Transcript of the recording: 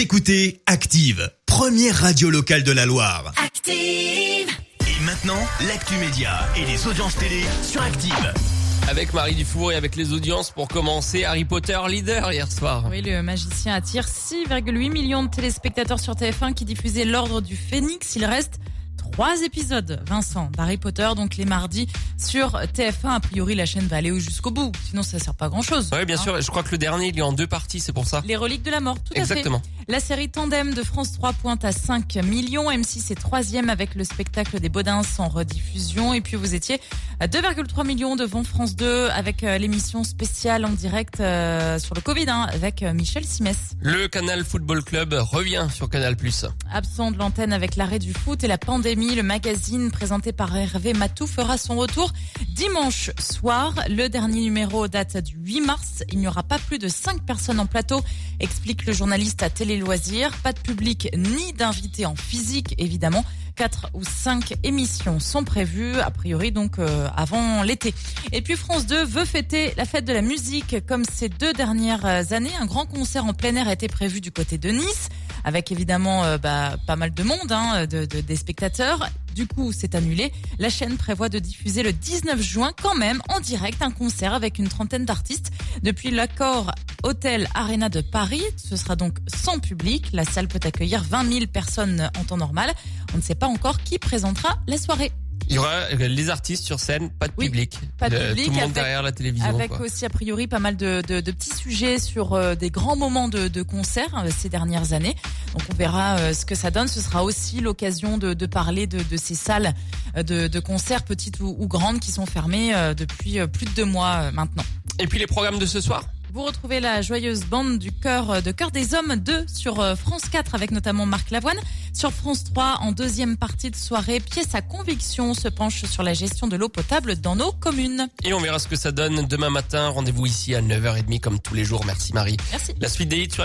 Vous écoutez Active, première radio locale de la Loire. Active. Et maintenant, l'actu média et les audiences télé sur Active. Avec Marie Dufour et avec les audiences pour commencer, Harry Potter leader hier soir. Oui, le magicien attire 6,8 millions de téléspectateurs sur TF1 qui diffusaient l'ordre du Phénix. Il reste trois épisodes, Vincent, d'Harry Potter, donc les mardis sur TF1. A priori, la chaîne va aller jusqu'au bout. Sinon, ça sert pas à grand chose. Oui, bien Hein. sûr. Je crois que le dernier, il est en deux parties, c'est pour ça. Les reliques de la mort, tout Exactement. à fait. La série Tandem de France 3 pointe à 5 millions. M6 est troisième avec le spectacle des Baudins en rediffusion. Et puis vous étiez 2,3 millions devant France 2 avec euh, l'émission spéciale en direct euh, sur le Covid hein, avec euh, Michel Simès. Le Canal Football Club revient sur Canal+. Absent de l'antenne avec l'arrêt du foot et la pandémie, le magazine présenté par Hervé Matou fera son retour dimanche soir. Le dernier numéro date du 8 mars. Il n'y aura pas plus de 5 personnes en plateau, explique le journaliste à Télé Loisirs. Pas de public ni d'invités en physique, évidemment. Quatre ou cinq émissions sont prévues, a priori donc euh, avant l'été. Et puis France 2 veut fêter la fête de la musique comme ces deux dernières années. Un grand concert en plein air a été prévu du côté de Nice avec évidemment euh, bah, pas mal de monde, hein, de, de- des spectateurs. Du coup, c'est annulé. La chaîne prévoit de diffuser le 19 juin quand même en direct un concert avec une trentaine d'artistes depuis l'accord Hôtel Arena de Paris. Ce sera donc sans public. La salle peut accueillir 20 000 personnes en temps normal. On ne sait pas encore qui présentera la soirée. Il y aura euh, les artistes sur scène, pas de Oui, public. pas de public, Tout le monde avec- derrière la télévision. Avec quoi. aussi a priori pas mal de, de- de petits sujets sur euh, des grands moments de, de concert euh, ces dernières années. Donc on verra euh, ce que ça donne. Ce sera aussi l'occasion de, de parler de, de ces salles euh, de, de concert petites ou, ou grandes qui sont fermées euh, depuis plus de deux mois maintenant. Et puis les programmes de ce soir? Vous retrouvez la joyeuse bande du cœur de cœur des hommes 2 sur France 4 avec notamment Marc Lavoine. Sur France 3, en deuxième partie de soirée, pièce à conviction se penche sur la gestion de l'eau potable dans nos communes. et on verra ce que ça donne demain matin. Rendez-vous ici à 9h30 comme tous les jours. Merci Marie. Merci. La suite des hits sur